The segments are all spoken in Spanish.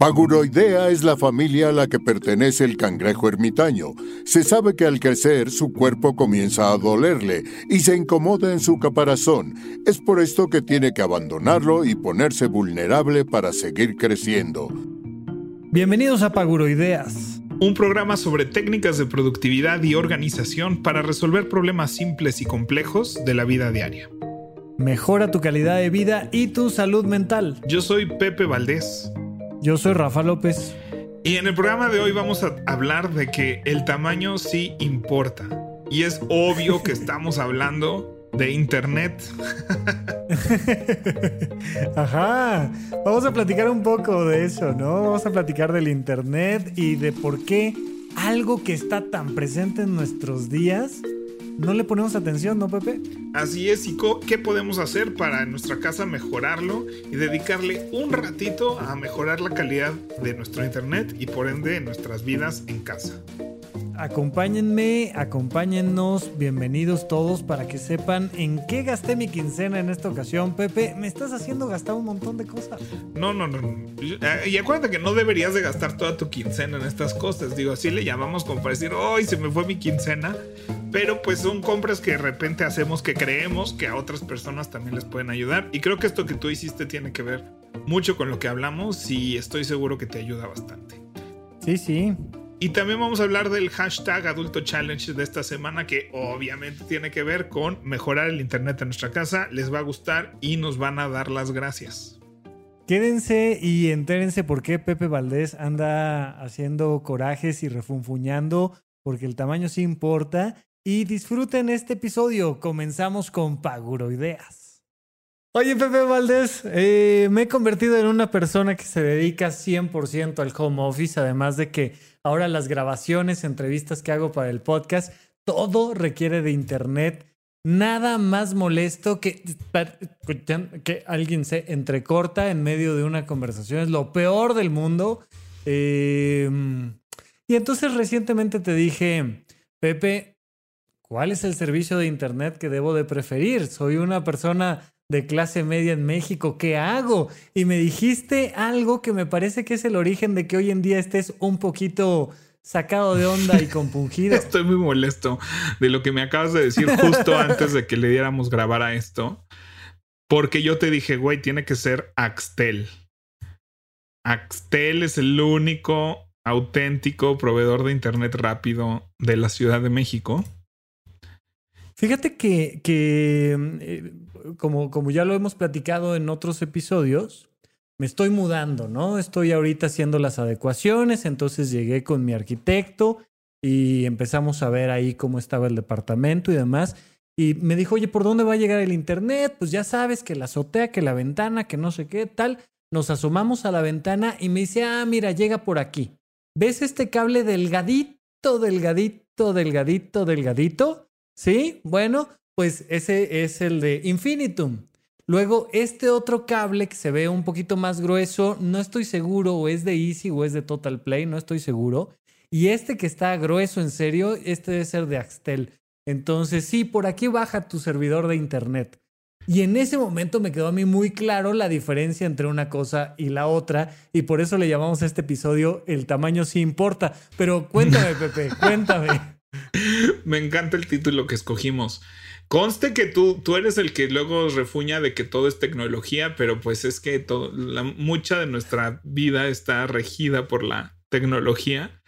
Paguroidea es la familia a la que pertenece el cangrejo ermitaño. Se sabe que al crecer su cuerpo comienza a dolerle y se incomoda en su caparazón. Es por esto que tiene que abandonarlo y ponerse vulnerable para seguir creciendo. Bienvenidos a Paguroideas. Un programa sobre técnicas de productividad y organización para resolver problemas simples y complejos de la vida diaria. Mejora tu calidad de vida y tu salud mental. Yo soy Pepe Valdés. Yo soy Rafa López. Y en el programa de hoy vamos a hablar de que el tamaño sí importa. Y es obvio que estamos hablando de Internet. Ajá. Vamos a platicar un poco de eso, ¿no? Vamos a platicar del Internet y de por qué algo que está tan presente en nuestros días no le ponemos atención, ¿no, Pepe? Así es, y ¿qué podemos hacer para en nuestra casa mejorarlo y dedicarle un ratito a mejorar la calidad de nuestro internet y por ende nuestras vidas en casa? Acompáñenme, acompáñennos, bienvenidos todos para que sepan en qué gasté mi quincena en esta ocasión. Pepe, me estás haciendo gastar un montón de cosas. No, no, no. Y acuérdate que no deberías de gastar toda tu quincena en estas cosas. Digo, así le llamamos como para decir, ¡ay, se me fue mi quincena! Pero pues son compras que de repente hacemos que creemos que a otras personas también les pueden ayudar. Y creo que esto que tú hiciste tiene que ver mucho con lo que hablamos y estoy seguro que te ayuda bastante. Sí, sí. Y también vamos a hablar del hashtag Adulto Challenge de esta semana, que obviamente tiene que ver con mejorar el Internet en nuestra casa. Les va a gustar y nos van a dar las gracias. Quédense y entérense por qué Pepe Valdés anda haciendo corajes y refunfuñando, porque el tamaño sí importa. Y disfruten este episodio. Comenzamos con Paguroideas. Oye, Pepe Valdés, eh, me he convertido en una persona que se dedica 100% al home office, además de que ahora las grabaciones, entrevistas que hago para el podcast, todo requiere de internet. Nada más molesto que, que alguien se entrecorta en medio de una conversación. Es lo peor del mundo. Em, y entonces recientemente te dije, Pepe, ¿cuál es el servicio de internet que debo de preferir? Soy una persona de clase media en México, ¿qué hago? Y me dijiste algo que me parece que es el origen de que hoy en día estés un poquito sacado de onda y compungido. Estoy muy molesto de lo que me acabas de decir justo antes de que le diéramos grabar a esto. Porque yo te dije, güey, tiene que ser Axtel. Axtel es el único auténtico proveedor de internet rápido de la Ciudad de México. Fíjate que, que eh, como, como ya lo hemos platicado en otros episodios, me estoy mudando, ¿no? Estoy ahorita haciendo las adecuaciones, entonces llegué con mi arquitecto y empezamos a ver ahí cómo estaba el departamento y demás. Y me dijo, oye, ¿por dónde va a llegar el internet? Pues ya sabes que la azotea, que la ventana, que no sé qué, tal. Nos asomamos a la ventana y me dice, ah, mira, llega por aquí. ¿Ves este cable delgadito, delgadito, delgadito, delgadito? Sí, bueno, pues ese es el de Infinitum. Luego, este otro cable que se ve un poquito más grueso, no estoy seguro o es de Easy o es de Total Play, no estoy seguro. Y este que está grueso en serio, este debe ser de Axtel. Entonces, sí, por aquí baja tu servidor de internet. Y en ese momento me quedó a mí muy claro la diferencia entre una cosa y la otra, y por eso le llamamos a este episodio El tamaño sí importa. Pero cuéntame, Pepe, cuéntame. Me encanta el título que escogimos. Conste que tú, tú eres el que luego refuña de que todo es tecnología, pero pues es que la, mucha de nuestra vida está regida por la tecnología.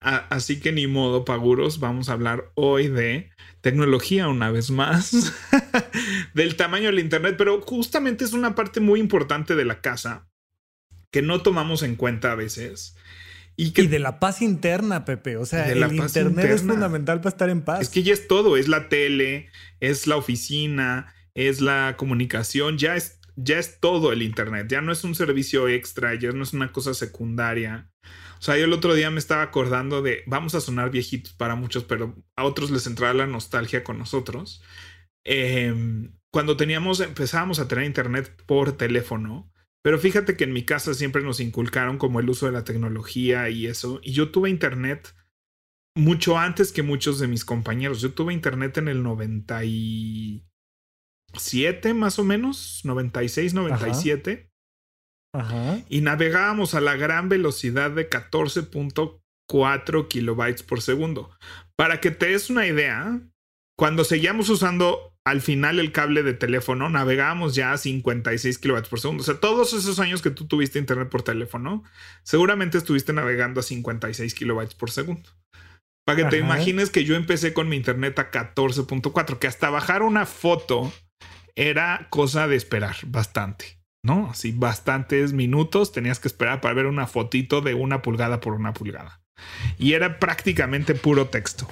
así que ni modo, Paguros, vamos a hablar hoy de tecnología una vez más, del tamaño del Internet, pero justamente es una parte muy importante de la casa que no tomamos en cuenta a veces. Y, de la paz interna, Pepe. O sea, el Internet es fundamental para estar en paz. Es que ya es todo. Es la tele, es la oficina, es la comunicación. Ya es, ya es todo el Internet. Ya no es un servicio extra, ya no es una cosa secundaria. O sea, yo el otro día me estaba acordando de, vamos a sonar viejitos para muchos, pero a otros les entraba la nostalgia con nosotros. Em, cuando teníamos, empezábamos a tener internet por teléfono, pero fíjate que en mi casa siempre nos inculcaron como el uso de la tecnología y eso. Y yo tuve internet mucho antes que muchos de mis compañeros. Yo tuve internet en el 97 más o menos, 96, 97. y navegábamos a la gran velocidad de 14.4 kilobytes por segundo. Para que te des una idea, cuando seguíamos usando al final el cable de teléfono, navegábamos ya a 56 kilobytes por segundo. O sea, todos esos años que tú tuviste internet por teléfono, seguramente estuviste navegando a 56 kilobytes por segundo. Para que te imagines que yo empecé con mi internet a 14.4, que hasta bajar una foto era cosa de esperar bastante, ¿no? Así bastantes minutos tenías que esperar para ver una fotito de una pulgada por una pulgada. Y era prácticamente puro texto.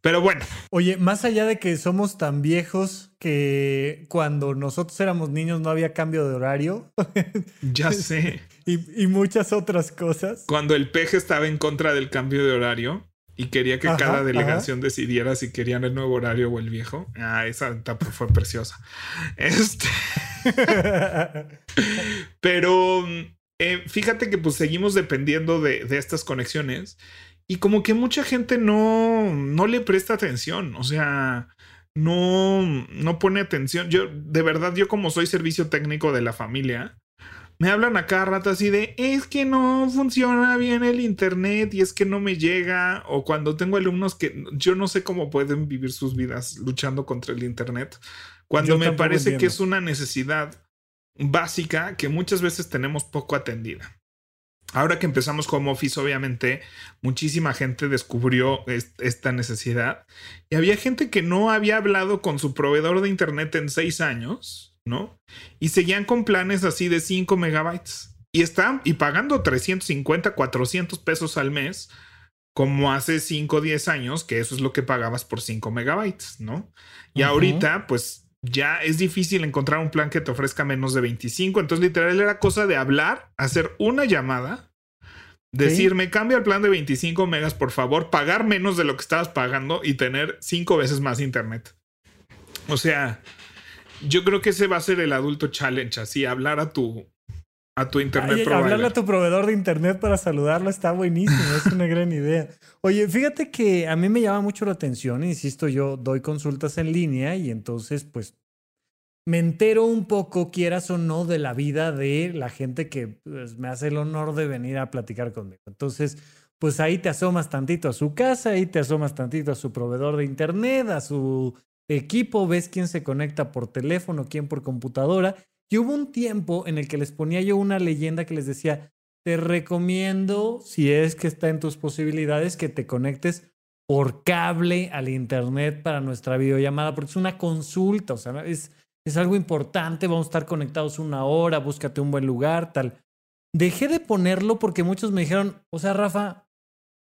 Pero bueno. Oye, más allá de que somos tan viejos que cuando nosotros éramos niños no había cambio de horario. ya sé. Y, muchas otras cosas. Cuando el peje estaba en contra del cambio de horario y quería que cada delegación decidiera si querían el nuevo horario o el viejo. Ah, esa etapa fue preciosa. Este. Pero eh, fíjate que pues seguimos dependiendo de, de estas conexiones y como que mucha gente no, no le presta atención, o sea, no, no pone atención. Yo, de verdad, yo como soy servicio técnico de la familia, me hablan a cada rato así de, es que no funciona bien el internet y es que no me llega, o cuando tengo alumnos que yo no sé cómo pueden vivir sus vidas luchando contra el internet, cuando me parece que es una necesidad básica que muchas veces tenemos poco atendida. Ahora que empezamos como Office, obviamente, muchísima gente descubrió esta necesidad. Y había gente que no había hablado con su proveedor de Internet en seis años, ¿no? Y seguían con planes así de 5 megabytes. Y están y pagando 350, 400 pesos al mes, como hace 5 o 10 años, que eso es lo que pagabas por 5 megabytes, ¿no? Y ahorita, pues ya es difícil encontrar un plan que te ofrezca menos de 25. Entonces, literal, era cosa de hablar, hacer una llamada, decirme, cambia el plan de 25 megas, por favor, pagar menos de lo que estabas pagando y tener cinco veces más internet. O sea, yo creo que ese va a ser el adulto challenge, así, hablar a tu, a tu internet provider. Hablarle a tu proveedor de internet para saludarlo está buenísimo, es una gran idea. Oye, fíjate que a mí me llama mucho la atención, insisto, yo doy consultas en línea y entonces pues me entero un poco, quieras o no, de la vida de la gente que pues, me hace el honor de venir a platicar conmigo. Entonces, pues ahí te asomas tantito a su casa, ahí te asomas tantito a su proveedor de internet, a su equipo, ves quién se conecta por teléfono, quién por computadora y hubo un tiempo en el que les ponía yo una leyenda que les decía, te recomiendo, si es que está en tus posibilidades, que te conectes por cable al Internet para nuestra videollamada, porque es una consulta, o sea, es, es algo importante, vamos a estar conectados una hora, búscate un buen lugar, tal. Dejé de ponerlo porque muchos me dijeron, o sea, Rafa,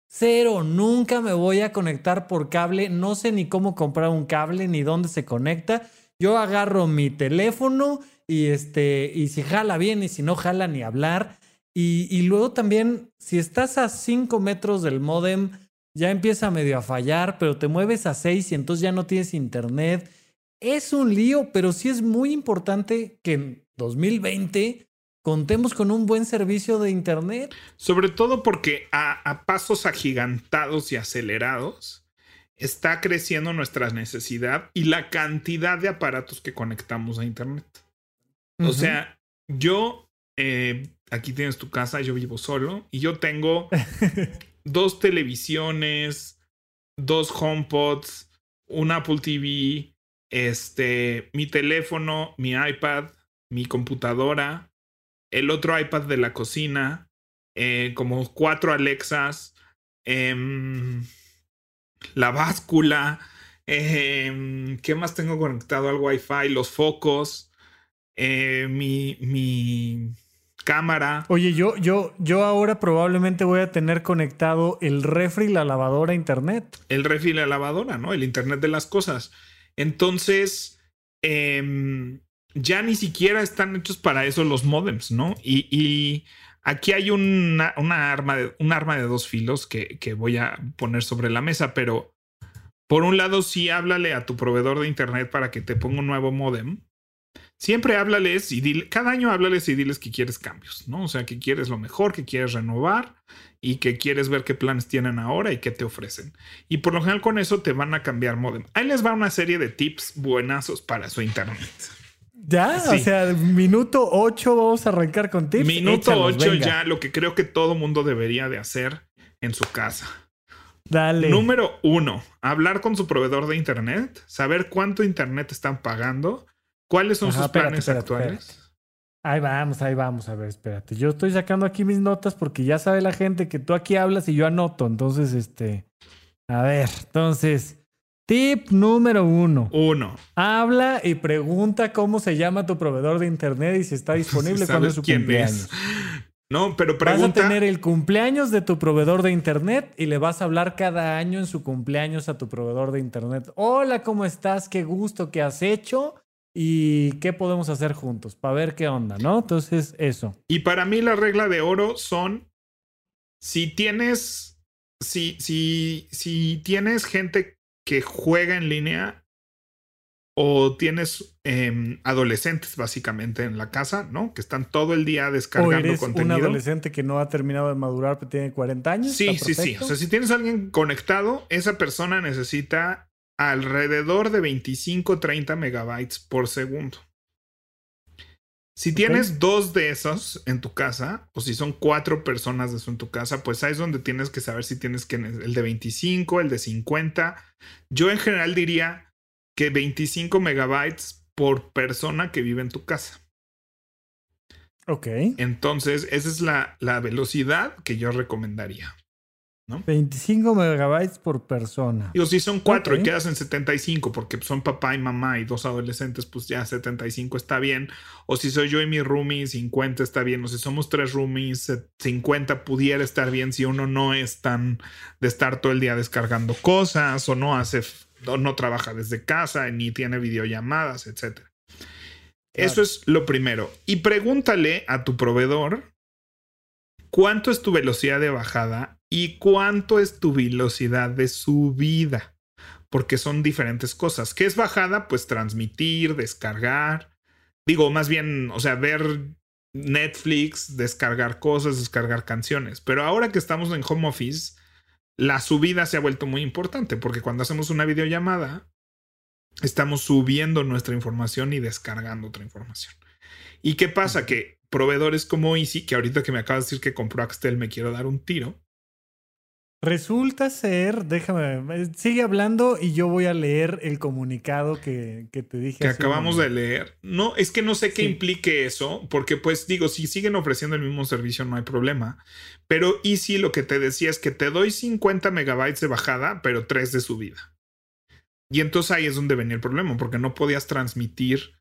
cero, nunca me voy a conectar por cable, no sé ni cómo comprar un cable, ni dónde se conecta. Yo agarro mi teléfono y este, y si jala bien y si no jala ni hablar. Y, luego también, si estás a 5 metros del modem, ya empieza medio a fallar, pero te mueves a 6 y entonces ya no tienes internet. Es un lío, pero sí es muy importante que en 2020 contemos con un buen servicio de internet. Sobre todo porque a, a pasos agigantados y acelerados está creciendo nuestra necesidad y la cantidad de aparatos que conectamos a internet. O sea, yo, eh, aquí tienes tu casa, yo vivo solo y yo tengo dos televisiones, dos HomePods, un Apple TV, este, mi teléfono, mi iPad, mi computadora, el otro iPad de la cocina, eh, como cuatro Alexas, em, la báscula, em, ¿qué más tengo conectado al Wi-Fi? Los focos. Eh, mi, mi cámara. Oye, yo, yo, yo ahora probablemente voy a tener conectado el refri y la lavadora a internet. El refri y la lavadora, ¿no? El internet de las cosas. Entonces, em, ya ni siquiera están hechos para eso los modems, ¿no? Y, aquí hay una, una, arma de, un arma de dos filos que, que voy a poner sobre la mesa, pero por un lado, sí háblale a tu proveedor de internet para que te ponga un nuevo modem siempre háblales y dile, cada año háblales y diles que quieres cambios, ¿no? O sea, que quieres lo mejor, que quieres renovar y que quieres ver qué planes tienen ahora y qué te ofrecen. Y por lo general con eso te van a cambiar modem. Ahí les va una serie de tips buenazos para su internet. Ya, o sea, minuto 8 vamos a arrancar con tips. Minuto 8 ya, lo que creo que todo mundo debería de hacer en su casa. Dale. Número uno, hablar con su proveedor de internet, saber cuánto internet están pagando, cuáles son sus planes actuales. Ahí vamos, ahí vamos, a ver, espérate. Yo estoy sacando aquí mis notas porque ya sabe la gente que tú aquí hablas y yo anoto. Entonces, este. A ver, entonces. Tip número uno. Uno. Habla y pregunta cómo se llama tu proveedor de internet y si está disponible cuando es su cumpleaños. No, pero pregunta. Vas a tener el cumpleaños de tu proveedor de internet y le vas a hablar cada año en su cumpleaños a tu proveedor de internet. Hola, ¿cómo estás? Qué gusto que has hecho y qué podemos hacer juntos para ver qué onda, ¿no? Entonces, eso. Y para mí la regla de oro son si tienes si si si tienes gente que juega en línea o tienes em, adolescentes básicamente en la casa, ¿no? Que están todo el día descargando o eres contenido. Un adolescente que no ha terminado de madurar, pero tiene 40 años. Sí, sí, sí. O sea, si tienes a alguien conectado, esa persona necesita alrededor de 25 30 megabytes por segundo. Si tienes dos de esos en tu casa, o si son cuatro personas de eso en tu casa, pues ahí es donde tienes que saber si tienes que el de 25, el de 50. Yo en general diría que 25 megabytes por persona que vive en tu casa. Ok. Entonces, esa es la, la velocidad que yo recomendaría. 25 megabytes por persona. Digo, si son cuatro y quedas en 75 porque son papá y mamá y dos adolescentes, pues ya 75 está bien. O si soy yo y mi roomie, 50 está bien. O si somos tres roomies, 50 pudiera estar bien si uno no es tan de estar todo el día descargando cosas o no hace, o no trabaja desde casa ni tiene videollamadas, etc. Eso es lo primero. Y pregúntale a tu proveedor cuánto es tu velocidad de bajada y cuánto es tu velocidad de subida, porque son diferentes cosas. ¿Qué es bajada? Pues transmitir, descargar, digo, más bien, o sea, ver Netflix, descargar cosas, descargar canciones. Pero ahora que estamos en home office, la subida se ha vuelto muy importante, porque cuando hacemos una videollamada, estamos subiendo nuestra información y descargando otra información. ¿Y qué pasa? Que proveedores como Easy, que ahorita que me acaba de decir que compró Axtel me quiero dar un tiro. Resulta ser, déjame, sigue hablando y yo voy a leer el comunicado que, te dije. Que acabamos de leer. No, es que no sé qué implique eso, porque pues digo, si siguen ofreciendo el mismo servicio no hay problema. Pero Easy lo que te decía es que te doy 50 megabytes de bajada, pero 3 de subida. Y entonces ahí es donde venía el problema, porque no podías transmitir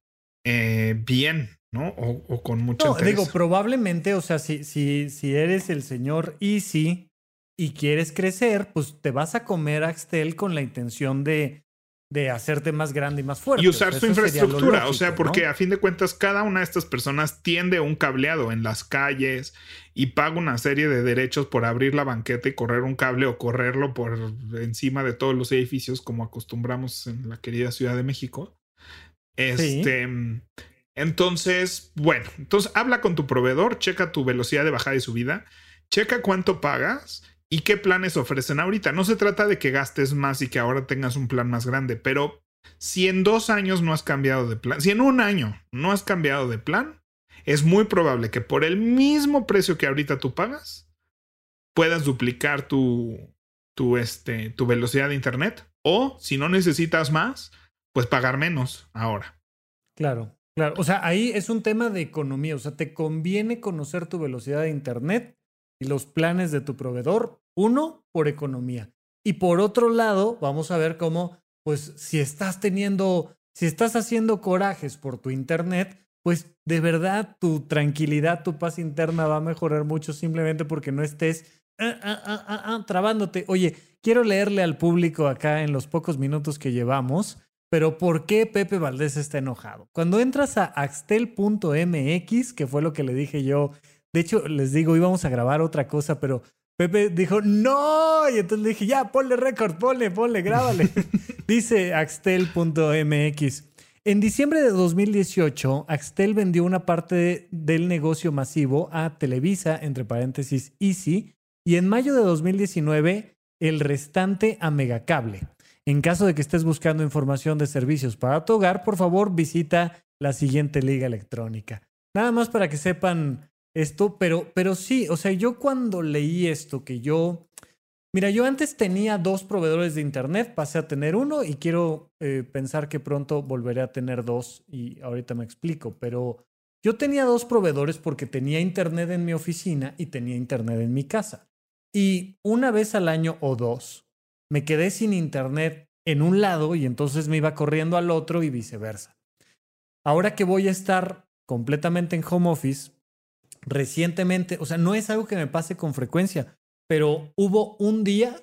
eh, bien. ¿no? O, con mucho no, Digo, probablemente, o sea, si, si, si eres el señor Easy y quieres crecer, pues te vas a comer Axtel con la intención de, de hacerte más grande y más fuerte. Y usar su infraestructura, o sea, porque a fin de cuentas cada una de estas personas tiende un cableado en las calles y paga una serie de derechos por abrir la banqueta y correr un cable o correrlo por encima de todos los edificios como acostumbramos en la querida Ciudad de México. Este, entonces, bueno, entonces habla con tu proveedor, checa tu velocidad de bajada y subida, checa cuánto pagas y qué planes ofrecen ahorita. No se trata de que gastes más y que ahora tengas un plan más grande, pero si en dos años no has cambiado de plan, si en un año no has cambiado de plan, es muy probable que por el mismo precio que ahorita tú pagas, puedas duplicar tu, tu, este, tu velocidad de internet o si no necesitas más, pues pagar menos ahora. Claro. Claro, o sea, ahí es un tema de economía, o sea, te conviene conocer tu velocidad de Internet y los planes de tu proveedor, uno, por economía. Y por otro lado, vamos a ver cómo, pues, si estás teniendo, si estás haciendo corajes por tu Internet, pues de verdad tu tranquilidad, tu paz interna va a mejorar mucho simplemente porque no estés ah, ah, ah, trabándote. Oye, quiero leerle al público acá en los pocos minutos que llevamos pero ¿por qué Pepe Valdés está enojado? Cuando entras a axtel.mx, que fue lo que le dije yo, de hecho les digo, íbamos a grabar otra cosa, pero Pepe dijo, no, y entonces le dije, ya, ponle récord, ponle, ponle, grábale. Dice axtel.mx. En diciembre de 2018, Axtel vendió una parte del negocio masivo a Televisa, entre paréntesis Easy, y en mayo de 2019 el restante a Megacable. En caso de que estés buscando información de servicios para tu hogar, por favor visita la siguiente liga electrónica. Nada más para que sepan esto, pero, pero sí, o sea, yo cuando leí esto, que yo, mira, yo antes tenía dos proveedores de Internet, pasé a tener uno y quiero eh, pensar que pronto volveré a tener dos y ahorita me explico, pero yo tenía dos proveedores porque tenía Internet en mi oficina y tenía Internet en mi casa. Y una vez al año o dos, me quedé sin Internet en un lado y entonces me iba corriendo al otro y viceversa. Ahora que voy a estar completamente en home office, recientemente, o sea, no es algo que me pase con frecuencia, pero hubo un día,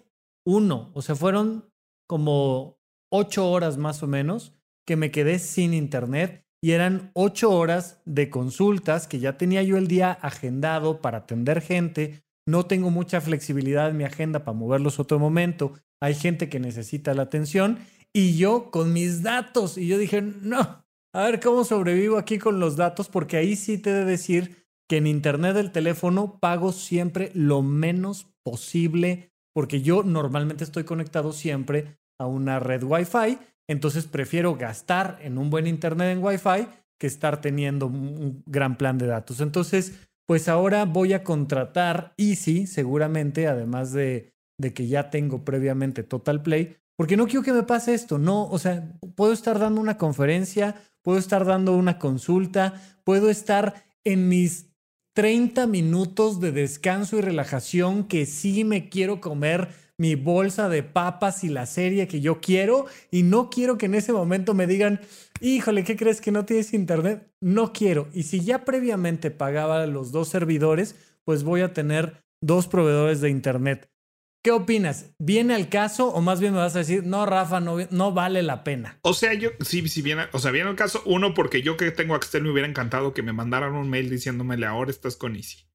uno, o sea, fueron como ocho horas más o menos que me quedé sin internet y eran ocho horas de consultas que ya tenía yo el día agendado para atender gente. No tengo mucha flexibilidad en mi agenda para moverlos otro momento. Hay gente que necesita la atención y yo con mis datos. Y yo dije, no, a ver cómo sobrevivo aquí con los datos, porque ahí sí te he de decir que en Internet del teléfono pago siempre lo menos posible, porque yo normalmente estoy conectado siempre a una red Wi-Fi, entonces prefiero gastar en un buen Internet en Wi-Fi que estar teniendo un gran plan de datos. Entonces, pues ahora voy a contratar Easy, seguramente, además de, de que ya tengo previamente Total Play, porque no quiero que me pase esto, no, o sea, puedo estar dando una conferencia, puedo estar dando una consulta, puedo estar en mis 30 minutos de descanso y relajación que sí me quiero comer mi bolsa de papas y la serie que yo quiero y no quiero que en ese momento me digan, híjole, ¿qué crees que no tienes internet? No quiero. Y si ya previamente pagaba los dos servidores, pues voy a tener dos proveedores de internet. ¿Qué opinas? ¿Viene al caso o más bien me vas a decir, no, Rafa, no, no vale la pena? O sea, yo, sí, sí viene, o sea, viene al caso, uno, porque yo que tengo Axtel me hubiera encantado que me mandaran un mail diciéndomele, ahora estás con Easy.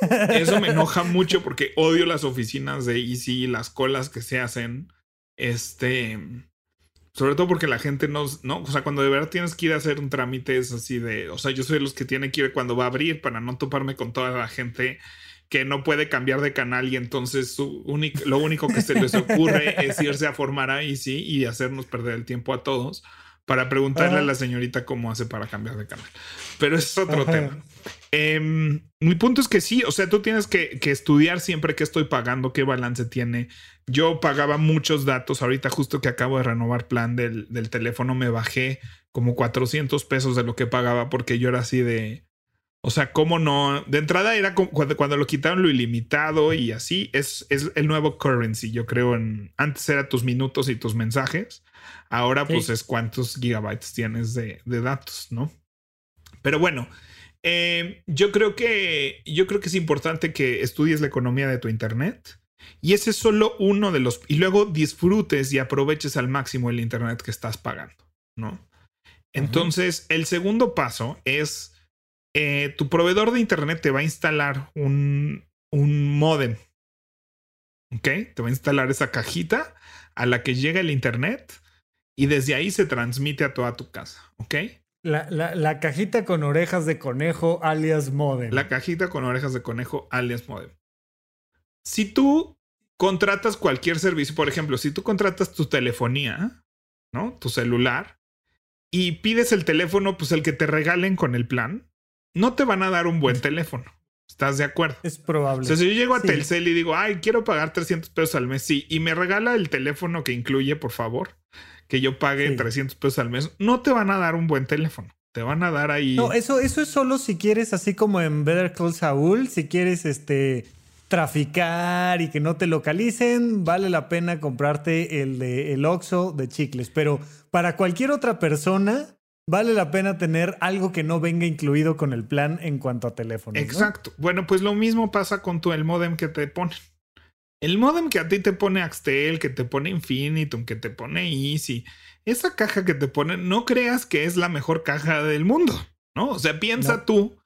Eso me enoja mucho porque odio las oficinas de Easy, las colas que se hacen. Este. Sobre todo porque la gente no, no, o sea, cuando de verdad tienes que ir a hacer un trámite es así de, o sea, yo soy de los que tiene que ir cuando va a abrir para no toparme con toda la gente que no puede cambiar de canal y entonces su lo único que se les ocurre es irse a formar ahí, sí, y hacernos perder el tiempo a todos para preguntarle a la señorita cómo hace para cambiar de canal. Pero es otro tema. Em, mi punto es que sí, o sea, tú tienes que, estudiar siempre qué estoy pagando, qué balance tiene. Yo pagaba muchos datos, ahorita justo que acabo de renovar plan del, del teléfono, me bajé como 400 pesos de lo que pagaba porque yo era así de o sea, ¿cómo no? De entrada era cuando, cuando lo quitaron lo ilimitado y así, es, es el nuevo currency, yo creo. En, antes era tus minutos y tus mensajes. Ahora pues es cuántos gigabytes tienes de, datos, ¿no? Pero bueno, eh, yo creo que yo creo que es importante que estudies la economía de tu internet. Y ese es solo uno de los... Y luego disfrutes y aproveches al máximo el internet que estás pagando, ¿no? Entonces, el segundo paso es eh, tu proveedor de internet te va a instalar un, un modem. ¿Ok? Te va a instalar esa cajita a la que llega el internet y desde ahí se transmite a toda tu casa. ¿Ok? La, la, la, cajita con orejas de conejo alias modem. La cajita con orejas de conejo alias modem. Si tú contratas cualquier servicio, por ejemplo, si tú contratas tu telefonía, ¿no? Tu celular, y pides el teléfono, pues el que te regalen con el plan, no te van a dar un buen teléfono. ¿Estás de acuerdo? Es probable. O sea, si yo llego a Telcel y digo, ay, quiero pagar 300 pesos al mes, sí, y me regala el teléfono que incluye, por favor, que yo pague 300 pesos al mes, no te van a dar un buen teléfono. Te van a dar ahí. No, eso, eso es solo si quieres, así como en Better Call Saul, si quieres este traficar y que no te localicen, vale la pena comprarte el de el Oxxo de chicles. Pero para cualquier otra persona, vale la pena tener algo que no venga incluido con el plan en cuanto a teléfono. Exacto. Bueno, pues lo mismo pasa con tu el modem que te ponen. El modem que a ti te pone Axtel, que te pone Infinitum, que te pone Easy, esa caja que te pone, no creas que es la mejor caja del mundo, ¿no? O sea, piensa tú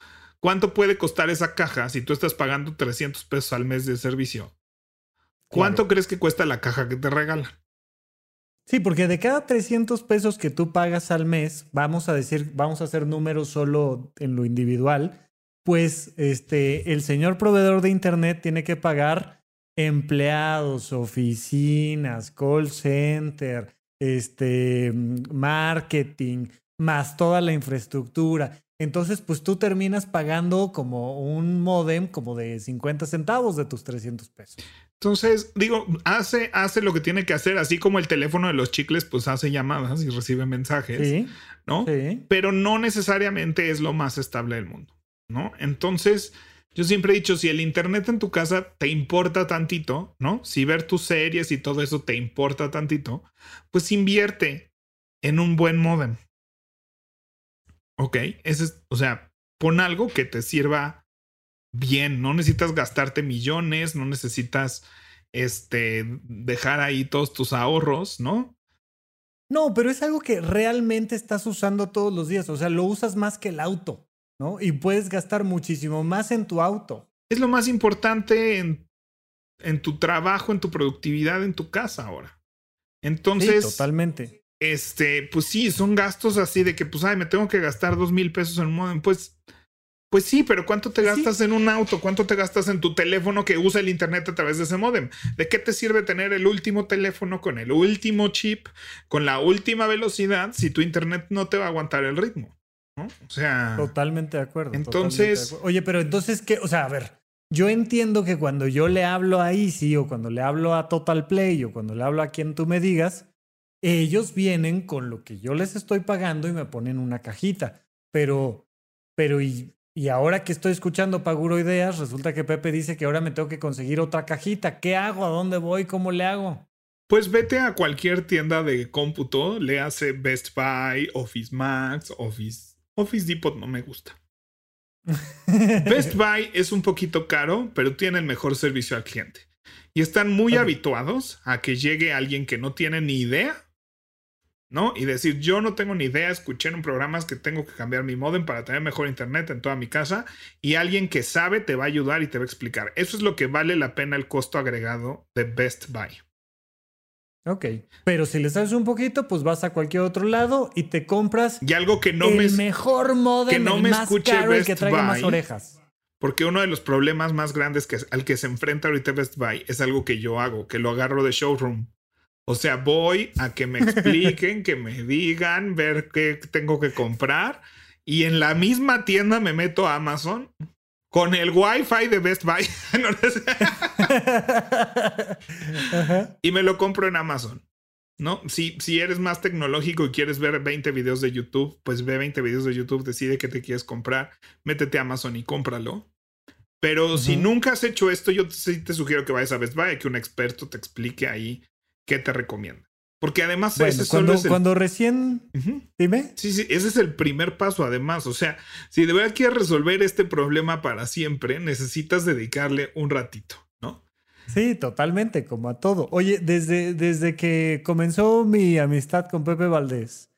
cuánto puede costar esa caja si tú estás pagando 300 pesos al mes de servicio. ¿Cuánto crees que cuesta la caja que te regalan? Sí, porque de cada 300 pesos que tú pagas al mes, vamos a decir, vamos a hacer números solo en lo individual, pues este, el señor proveedor de Internet tiene que pagar empleados, oficinas, call center, este, marketing, más toda la infraestructura. Entonces, pues tú terminas pagando como un modem como de 50 centavos de tus 300 pesos. Entonces, digo, hace, hace lo que tiene que hacer, así como el teléfono de los chicles, pues hace llamadas y recibe mensajes, Sí, ¿no? sí. Pero no necesariamente es lo más estable del mundo, ¿no? Entonces, yo siempre he dicho, si el internet en tu casa te importa tantito, ¿no? Si ver tus series y todo eso te importa tantito, pues invierte en un buen modem. Ok, ese es, o sea, pon algo que te sirva bien. No necesitas gastarte millones, no necesitas este dejar ahí todos tus ahorros, ¿no? No, pero es algo que realmente estás usando todos los días. O sea, lo usas más que el auto, ¿no? Y puedes gastar muchísimo más en tu auto. Es lo más importante en, en tu trabajo, en tu productividad, en tu casa ahora. Entonces, sí, totalmente. este, pues sí, son gastos así de que, pues, ay, me tengo que gastar dos mil pesos en un modem. Pues, pues sí, pero ¿cuánto te Sí. gastas en un auto? ¿Cuánto te gastas en tu teléfono que usa el internet a través de ese modem? ¿De qué te sirve tener el último teléfono con el último chip, con la última velocidad, si tu internet no te va a aguantar el ritmo? ¿no? O sea, Totalmente de acuerdo. Entonces- de acuerdo. Oye, pero entonces, ¿qué? O sea, a ver, yo entiendo que cuando yo le hablo a Easy o cuando le hablo a Total Play o cuando le hablo a quien tú me digas, ellos vienen con lo que yo les estoy pagando y me ponen una cajita. Pero, pero, y, y ahora que estoy escuchando Paguro Ideas, resulta que Pepe dice que ahora me tengo que conseguir otra cajita. ¿Qué hago? ¿A dónde voy? ¿Cómo le hago? Pues vete a cualquier tienda de cómputo, le hace Best Buy, Office Max, Office. Office Depot no me gusta. Best Buy es un poquito caro, pero tiene el mejor servicio al cliente. Y están muy habituados a que llegue alguien que no tiene ni idea, ¿no? Y decir, yo no tengo ni idea, escuché en un programa que tengo que cambiar mi modem para tener mejor internet en toda mi casa, y alguien que sabe te va a ayudar y te va a explicar. Eso es lo que vale la pena el costo agregado de Best Buy. Ok. Pero si le sabes un poquito, pues vas a cualquier otro lado y te compras Y algo que no el me... mejor modem, que no el me más escuche caro, el Best que traiga más Buy. orejas. Porque uno de los problemas más grandes que, al que se enfrenta ahorita Best Buy es algo que yo hago, que lo agarro de showroom. O sea, voy a que me expliquen, que me digan, ver qué tengo que comprar. Y en la misma tienda me meto a Amazon con el Wi-Fi de Best Buy. No, no sé. Ajá. y me lo compro en Amazon. ¿No? Si, si eres más tecnológico y quieres ver 20 videos de YouTube, pues ve 20 videos de YouTube, decide qué te quieres comprar, métete a Amazon y cómpralo. Pero si nunca has hecho esto, yo sí te sugiero que vayas a Best Buy, que un experto te explique ahí qué te recomienda. Porque además Bueno, ese solo cuando, es el- cuando recién. Dime. Sí, sí, ese es el primer paso además. O sea, si de verdad quieres resolver este problema para siempre, necesitas dedicarle un ratito, ¿no? Sí, totalmente, como a todo. Oye, desde, desde que comenzó mi amistad con Pepe Valdés,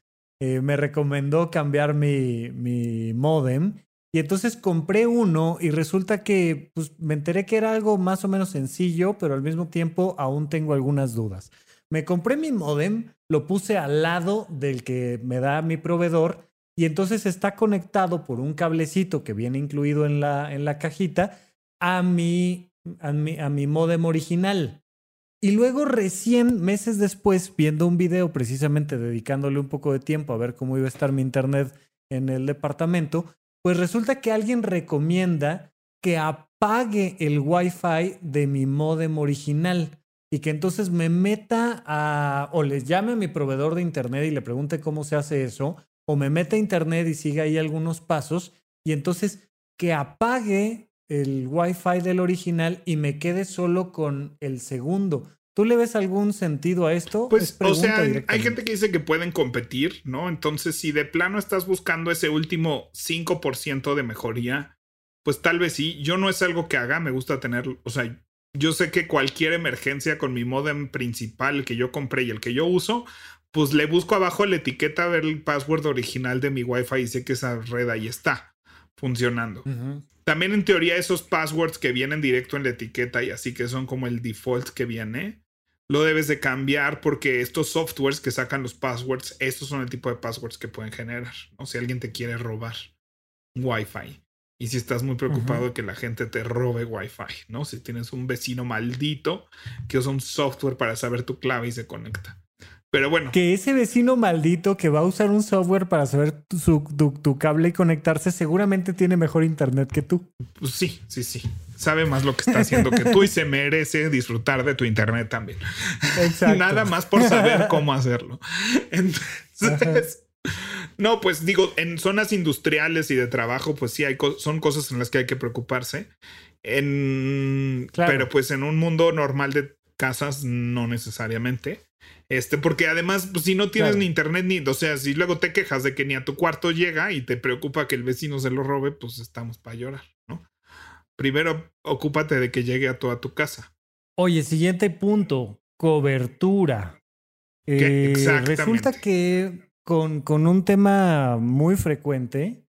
eh, me recomendó cambiar mi, mi modem. Y entonces compré uno y resulta que pues, me enteré que era algo más o menos sencillo, pero al mismo tiempo aún tengo algunas dudas. Me compré mi modem, lo puse al lado del que me da mi proveedor y entonces está conectado por un cablecito que viene incluido en la, en la cajita a mi, a mi, a mi modem original. Y luego recién, meses después, viendo un video precisamente dedicándole un poco de tiempo a ver cómo iba a estar mi internet en el departamento, pues resulta que alguien recomienda que apague el Wi-Fi de mi modem original y que entonces me meta a o les llame a mi proveedor de internet y le pregunte cómo se hace eso o me meta a internet y siga ahí algunos pasos y entonces que apague el Wi-Fi del original y me quede solo con el segundo. ¿Tú le ves algún sentido a esto? Es Pues, o sea, hay gente que dice que pueden competir, ¿no? Entonces, si de plano estás buscando ese último 5% de mejoría, pues tal vez sí. Yo no es algo que haga, me gusta tener, o sea, yo sé que cualquier emergencia con mi modem principal, que yo compré y el que yo uso, pues le busco abajo la etiqueta a ver el password original de mi Wi-Fi y sé que esa red ahí está funcionando. También en teoría esos passwords que vienen directo en la etiqueta y así que son como el default que viene, lo debes de cambiar porque estos softwares que sacan los passwords, estos son el tipo de passwords que pueden generar. O si alguien te quiere robar Wi-Fi. Y si estás muy preocupado de que la gente te robe Wi-Fi, ¿no? Si tienes un vecino maldito que usa un software para saber tu clave y se conecta. Pero bueno. Que ese vecino maldito que va a usar un software para saber tu, tu, cable y conectarse seguramente tiene mejor internet que tú. Pues sí, sí, sí. Sabe más lo que está haciendo que tú y se merece disfrutar de tu internet también. Exacto. Nada más por saber cómo hacerlo. Entonces, no, pues digo, en zonas industriales y de trabajo, pues sí, hay son cosas en las que hay que preocuparse. En, Pero pues en un mundo normal de casas, no necesariamente. Este, porque además, pues, si no tienes ni internet ni, o sea, si luego te quejas de que ni a tu cuarto llega y te preocupa que el vecino se lo robe, pues estamos para llorar. Primero, ocúpate de que llegue a toda tu casa. Oye, siguiente punto, cobertura. Eh, resulta que con, con un tema muy frecuente,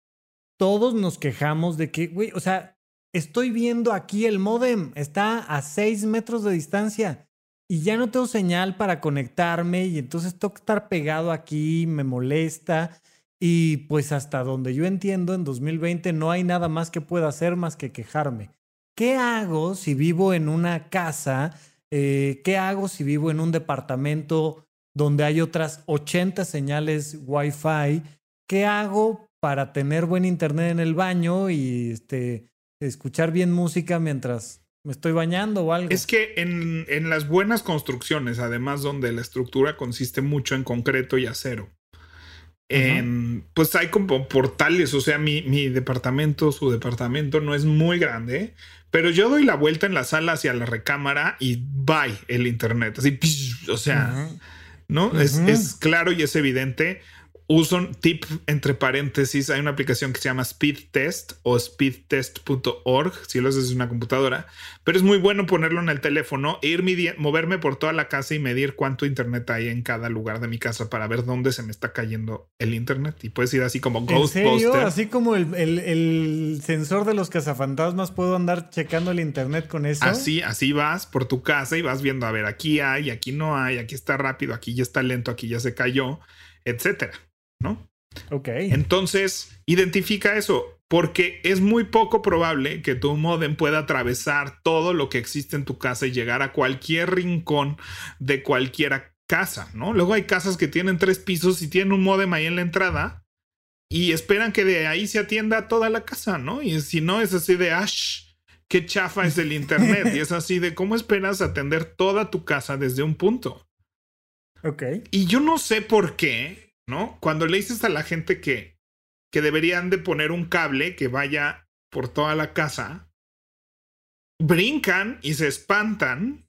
todos nos quejamos de que, güey, o sea, estoy viendo aquí el modem, está a 6 metros de distancia y ya no tengo señal para conectarme y entonces tengo que estar pegado aquí, me molesta. Y pues hasta donde yo entiendo, en 2020 no hay nada más que pueda hacer más que quejarme. ¿Qué hago si vivo en una casa? Eh, ¿Qué hago si vivo en un departamento donde hay otras 80 señales Wi-Fi? ¿Qué hago para tener buen internet en el baño y este, escuchar bien música mientras me estoy bañando o algo. Es que en, en, las buenas construcciones, además donde la estructura consiste mucho en concreto y acero, pues hay como portales, o sea, mi, mi, departamento, su departamento no es muy grande, pero yo doy la vuelta en la sala hacia la recámara y bye el internet, así, o sea, ¿no? es, es claro y es evidente uso un tip entre paréntesis. Hay una aplicación que se llama Speed Test o speedtest.org si lo haces en una computadora, pero es muy bueno ponerlo en el teléfono e ir moverme por toda la casa y medir cuánto internet hay en cada lugar de mi casa para ver dónde se me está cayendo el internet. Y puedes ir así como Ghostbusters. Así como el, el, sensor de los cazafantasmas, puedo andar checando el internet con eso. Así, así vas por tu casa y vas viendo, a ver, aquí hay, aquí no hay, aquí está rápido, aquí ya está lento, aquí ya se cayó, etcétera. ¿No? Ok. Entonces, identifica eso, porque es muy poco probable que tu modem pueda atravesar todo lo que existe en tu casa y llegar a cualquier rincón de cualquier casa, ¿no? Luego hay casas que tienen tres pisos y tienen un modem ahí en la entrada y esperan que de ahí se atienda toda la casa, ¿no? Y si no, es así de, ash, qué chafa es el internet. y es así de, ¿cómo esperas atender toda tu casa desde un punto? Ok. Y yo no sé por qué ¿no? Cuando le dices a la gente que, que deberían de poner un cable que vaya por toda la casa, brincan y se espantan,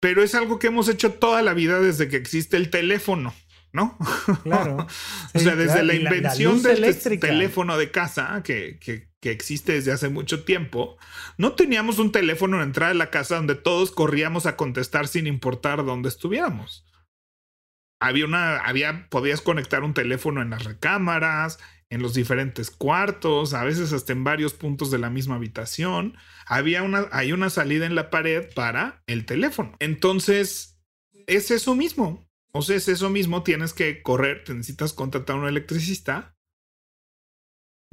pero es algo que hemos hecho toda la vida desde que existe el teléfono. ¿no? Claro. o sea, desde la invención del teléfono de casa, que, que, que, existe desde hace mucho tiempo, no teníamos un teléfono en entrada de la casa donde todos corríamos a contestar sin importar dónde estuviéramos había una, había, podías conectar un teléfono en las recámaras, en los diferentes cuartos, a veces hasta en varios puntos de la misma habitación. Había una, hay una salida en la pared para el teléfono. Entonces, es eso mismo. O sea, es eso mismo. Tienes que correr, te necesitas contratar a un electricista.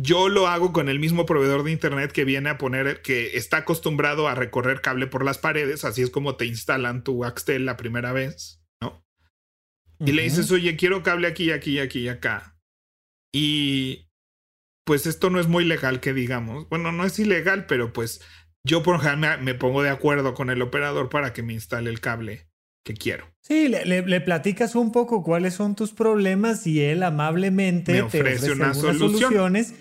Yo lo hago con el mismo proveedor de internet que viene a poner, que está acostumbrado a recorrer cable por las paredes. Así es como te instalan tu Axtel la primera vez y le dices, oye, quiero cable aquí, aquí, aquí y acá. Y pues esto no es muy legal que digamos. Bueno, no es ilegal, pero pues yo por ejemplo me, pongo de acuerdo con el operador para que me instale el cable que quiero. Sí, le, platicas un poco cuáles son tus problemas y él amablemente me ofrece, te unas soluciones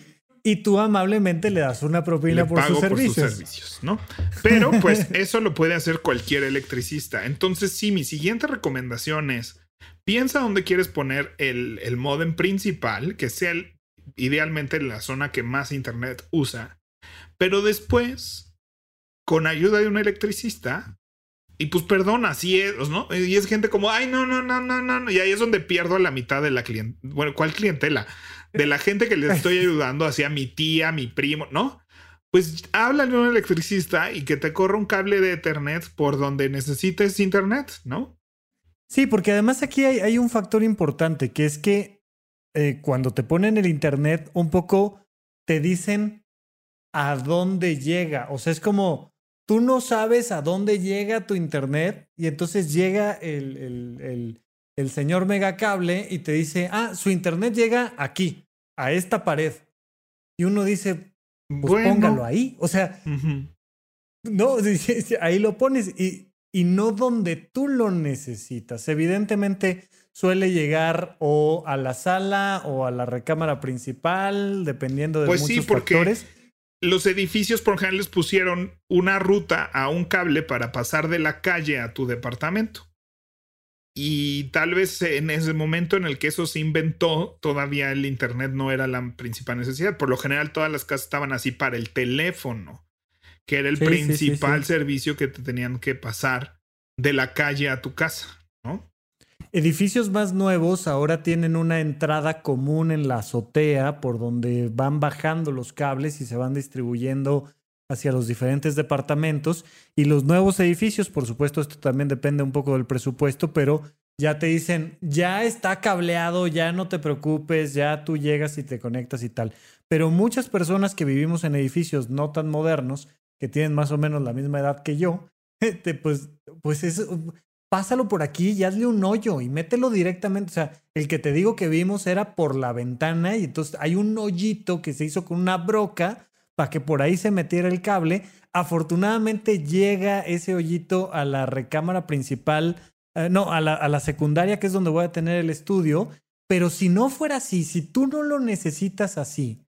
y tú amablemente le das una propina por, sus servicios. por sus servicios. ¿no? Pero pues eso lo puede hacer cualquier electricista. Entonces sí, mi siguiente recomendación es Piensa dónde quieres poner el, el modem principal, que sea idealmente la zona que más internet usa. Pero después, con ayuda de un electricista, y pues perdón, así es, ¿no? Y es gente como, ay, no, no, no, no, no. Y ahí es donde pierdo a la mitad de la clientela. Bueno, ¿cuál clientela? De la gente que les estoy ayudando, hacia mi tía, mi primo, ¿no? Pues háblale a un electricista y que te corra un cable de Ethernet por donde necesites internet, ¿no? Sí, porque además aquí hay, un factor importante, que es que eh, cuando te ponen el Internet, un poco te dicen a dónde llega. O sea, es como tú no sabes a dónde llega tu Internet y entonces llega el, el, el señor Megacable y te dice, ah, su internet llega aquí, a esta pared. Y uno dice, pues póngalo ahí. O sea, no, ahí lo pones y, y no donde tú lo necesitas. Evidentemente suele llegar o a la sala o a la recámara principal, dependiendo de pues muchos sí, porque factores. Los edificios por ejemplo les pusieron una ruta a un cable para pasar de la calle a tu departamento. Y tal vez en ese momento en el que eso se inventó, todavía el Internet no era la principal necesidad. Por lo general, todas las casas estaban así para el teléfono, que era el principal servicio que te tenían que pasar de la calle a tu casa, ¿no? Edificios más nuevos ahora tienen una entrada común en la azotea por donde van bajando los cables y se van distribuyendo hacia los diferentes departamentos y los nuevos edificios, por supuesto, esto también depende un poco del presupuesto, pero ya te dicen, ya está cableado, ya no te preocupes, ya tú llegas y te conectas y tal. Pero muchas personas que vivimos en edificios no tan modernos, que tienen más o menos la misma edad que yo, pues, pues es, pásalo por aquí y hazle un hoyo y mételo directamente. O sea, el que te digo que vimos era por la ventana y entonces hay un hoyito que se hizo con una broca para que por ahí se metiera el cable. Afortunadamente llega ese hoyito a la recámara principal, eh, no, a la, a la secundaria, que es donde voy a tener el estudio. Pero si no fuera así, si tú no lo necesitas así,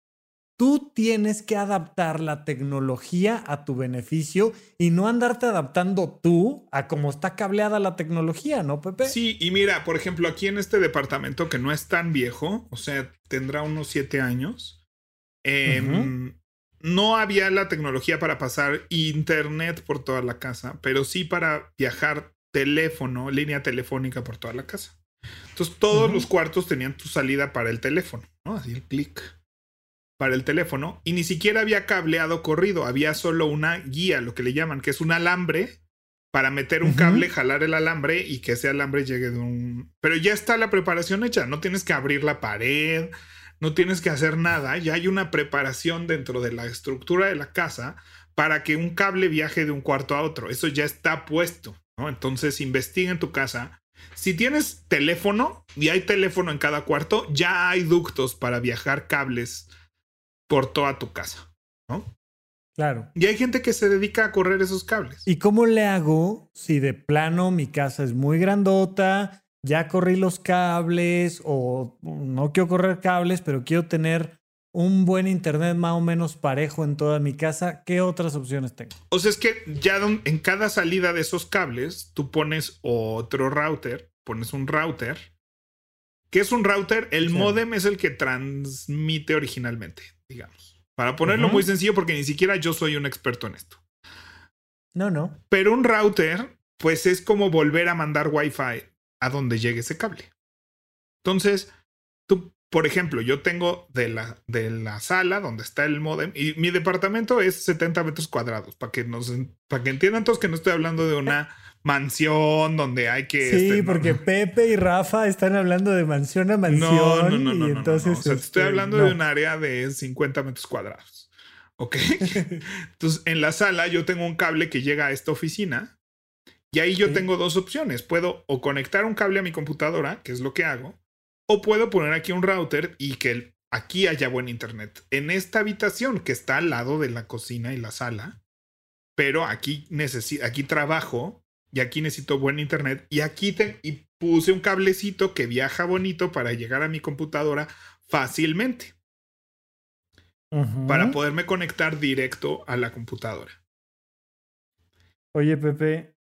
tú tienes que adaptar la tecnología a tu beneficio y no andarte adaptando tú a cómo está cableada la tecnología, ¿no, Pepe? Sí, y mira, por ejemplo, aquí en este departamento que no es tan viejo, o sea, tendrá unos siete años, eh, no había la tecnología para pasar internet por toda la casa, pero sí para viajar teléfono, línea telefónica por toda la casa. Entonces todos los cuartos tenían tu salida para el teléfono, ¿no? Así el clic para el teléfono y ni siquiera había cableado corrido, había solo una guía, lo que le llaman, que es un alambre para meter un cable, jalar el alambre y que ese alambre llegue de un... Pero ya está la preparación hecha, no tienes que abrir la pared, no tienes que hacer nada, ya hay una preparación dentro de la estructura de la casa para que un cable viaje de un cuarto a otro. Eso ya está puesto, ¿no? Entonces investiga en tu casa. Si tienes teléfono y hay teléfono en cada cuarto, ya hay ductos para viajar cables por toda tu casa, ¿no? Claro. Y hay gente que se dedica a correr esos cables. ¿Y cómo le hago si de plano mi casa es muy grandota? ya corrí los cables o no quiero correr cables, pero quiero tener un buen internet más o menos parejo en toda mi casa, ¿qué otras opciones tengo? O sea, es que ya en cada salida de esos cables, tú pones otro router, pones un router. ¿Qué es un router? El modem es el que transmite originalmente, digamos. Para ponerlo muy sencillo, porque ni siquiera yo soy un experto en esto. No, no. Pero un router, pues es como volver a mandar Wi-Fi a donde llegue ese cable. Entonces, tú, por ejemplo, yo tengo de la, de la sala donde está el modem y mi departamento es 70 metros cuadrados, para que, nos, para que entiendan todos que no estoy hablando de una mansión donde hay que... Sí, este, porque Pepe y Rafa están hablando de mansión a mansión. No, no, no, no. Y entonces, O sea, estoy este, hablando de un área de 50 metros cuadrados. ¿Ok? entonces, en la sala yo tengo un cable que llega a esta oficina y ahí yo tengo dos opciones. Puedo o conectar un cable a mi computadora, que es lo que hago, o puedo poner aquí un router y que aquí haya buen internet. En esta habitación que está al lado de la cocina y la sala, pero aquí necesito, aquí trabajo y aquí necesito buen internet y aquí te, y puse un cablecito que viaja bonito para llegar a mi computadora fácilmente. Para poderme conectar directo a la computadora. Oye, Pepe,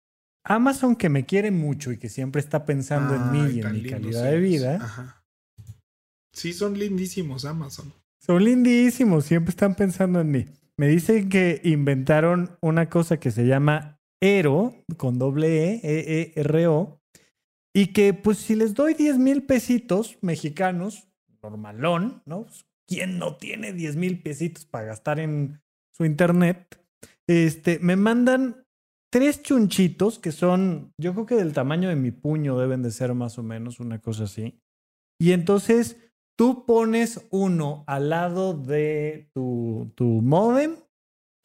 Amazon que me quiere mucho y que siempre está pensando en mí y en mi calidad de vida. Sí, son lindísimos Amazon. Son lindísimos, siempre están pensando en mí. Me dicen que inventaron una cosa que se llama Ero, con doble E, E-E-R-O, y que pues si les doy 10 mil pesitos mexicanos, normalón, ¿no? Pues, ¿Quién no tiene 10 mil pesitos para gastar en su internet? Este, me mandan tres chunchitos que son, yo creo que del tamaño de mi puño deben de ser más o menos una cosa así. Y entonces tú pones uno al lado de tu, tu modem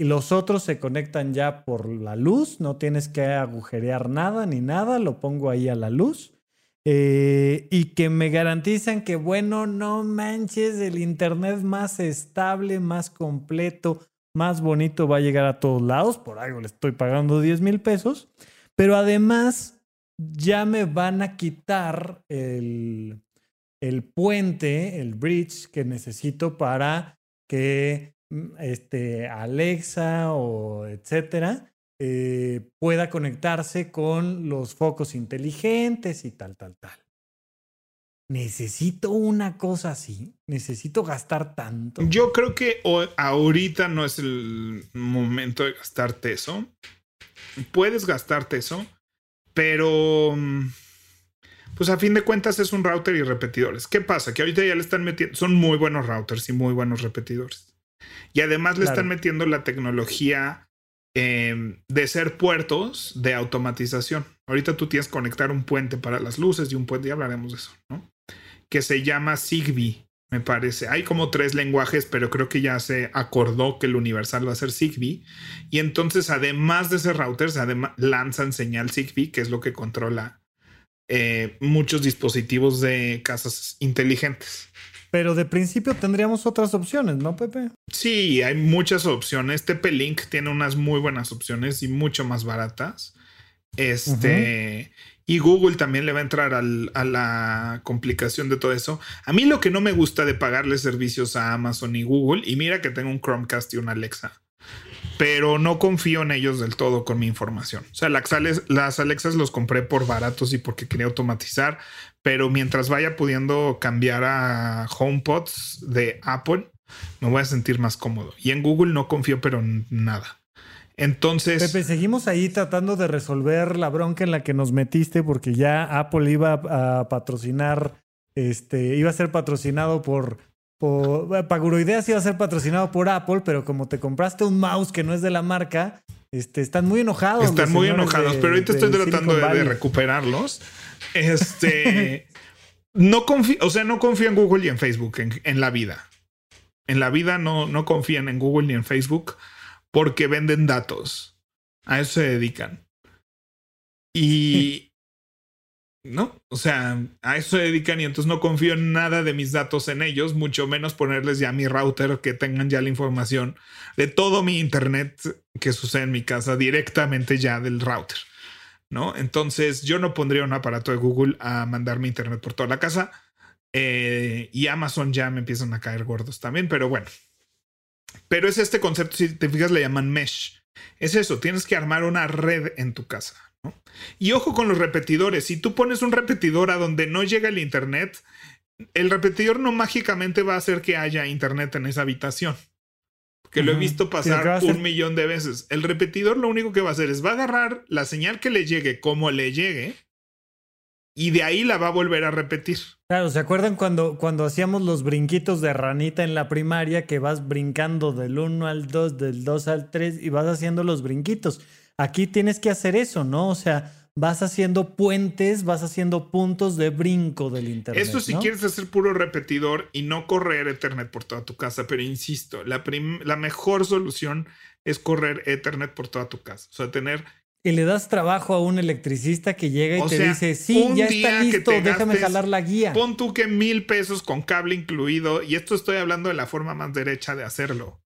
y los otros se conectan ya por la luz, no tienes que agujerear nada ni nada, lo pongo ahí a la luz. eh, y que me garantizan que, bueno, no manches, el Internet más estable, más completo, más bonito va a llegar a todos lados. Por algo le estoy pagando 10 mil pesos. Pero además ya me van a quitar el, el puente, el bridge que necesito para que este, Alexa o etcétera eh, pueda conectarse con los focos inteligentes y tal, tal, tal. Necesito una cosa así. Necesito gastar tanto. Yo creo que ahorita no es el momento de gastarte eso. Puedes gastarte eso, pero mm, pues a fin de cuentas es un router y repetidores. ¿Qué pasa? Que ahorita ya le están metiendo, son muy buenos routers y muy buenos repetidores. Y además le están metiendo la tecnología Em, de ser puertos de automatización. Ahorita tú tienes que conectar un puente para las luces y un puente, ya hablaremos de eso, ¿no? Que se llama Zigbee, me parece. Hay como tres lenguajes, pero creo que ya se acordó que el universal va a ser Zigbee. Y entonces, además de ese router, además, lanzan señal Zigbee, que es lo que controla eh, muchos dispositivos de casas inteligentes. Pero de principio tendríamos otras opciones, ¿no, Pepe? Sí, hay muchas opciones. TP-Link tiene unas muy buenas opciones y mucho más baratas. Este. Y Google también le va a entrar a la complicación de todo eso. A mí lo que no me gusta de pagarle servicios a Amazon y Google, y mira que tengo un Chromecast y una Alexa, pero no confío en ellos del todo con mi información. O sea, las, Alexas los compré por baratos y porque quería automatizar, pero mientras vaya pudiendo cambiar a HomePods de Apple, me voy a sentir más cómodo. Y en Google no confío, pero nada. Entonces. Pepe, seguimos ahí tratando de resolver la bronca en la que nos metiste, porque ya Apple iba a patrocinar, este, iba a ser patrocinado por. Por Paguroideas iba a ser patrocinado por Apple, pero como te compraste un mouse que no es de la marca, este, están muy enojados. Están muy enojados, pero ahorita estoy tratando de recuperarlos. Este. no confío, o sea, no confío en Google y en Facebook en, la vida. En la vida no, no confían en Google ni en Facebook porque venden datos. A eso se dedican. Y. ¿No? O sea, a eso se dedican y entonces no confío en nada de mis datos en ellos, mucho menos ponerles ya mi router que tengan ya la información de todo mi internet que sucede en mi casa directamente ya del router. ¿no? Entonces yo no pondría un aparato de Google a mandarme internet por toda la casa. Eh, y Amazon ya me empiezan a caer gordos también, pero bueno. Pero es este concepto, si te fijas, le llaman mesh. Es eso, tienes que armar una red en tu casa. Y ojo con los repetidores, si tú pones un repetidor a donde no llega el internet, el repetidor no mágicamente va a hacer que haya internet en esa habitación que lo he visto pasar un millón de veces. El repetidor lo único que va a hacer es va a agarrar la señal que le llegue como le llegue y de ahí la va a volver a repetir. Claro, ¿se acuerdan cuando, cuando hacíamos los brinquitos de ranita en la primaria que vas brincando del 1 al 2, del 2 al 3 y vas haciendo los brinquitos? Aquí tienes que hacer eso, ¿no? O sea, vas haciendo puentes, vas haciendo puntos de brinco del Internet. Esto si quieres hacer puro repetidor y no correr Ethernet por toda tu casa, pero insisto, la, la mejor solución es correr Ethernet por toda tu casa. O sea, tener... Y le das trabajo a un electricista que llega y te dice, sí, ya está listo, déjame jalar la guía. Pon tú que mil pesos con cable incluido, y esto estoy hablando de la forma más derecha de hacerlo.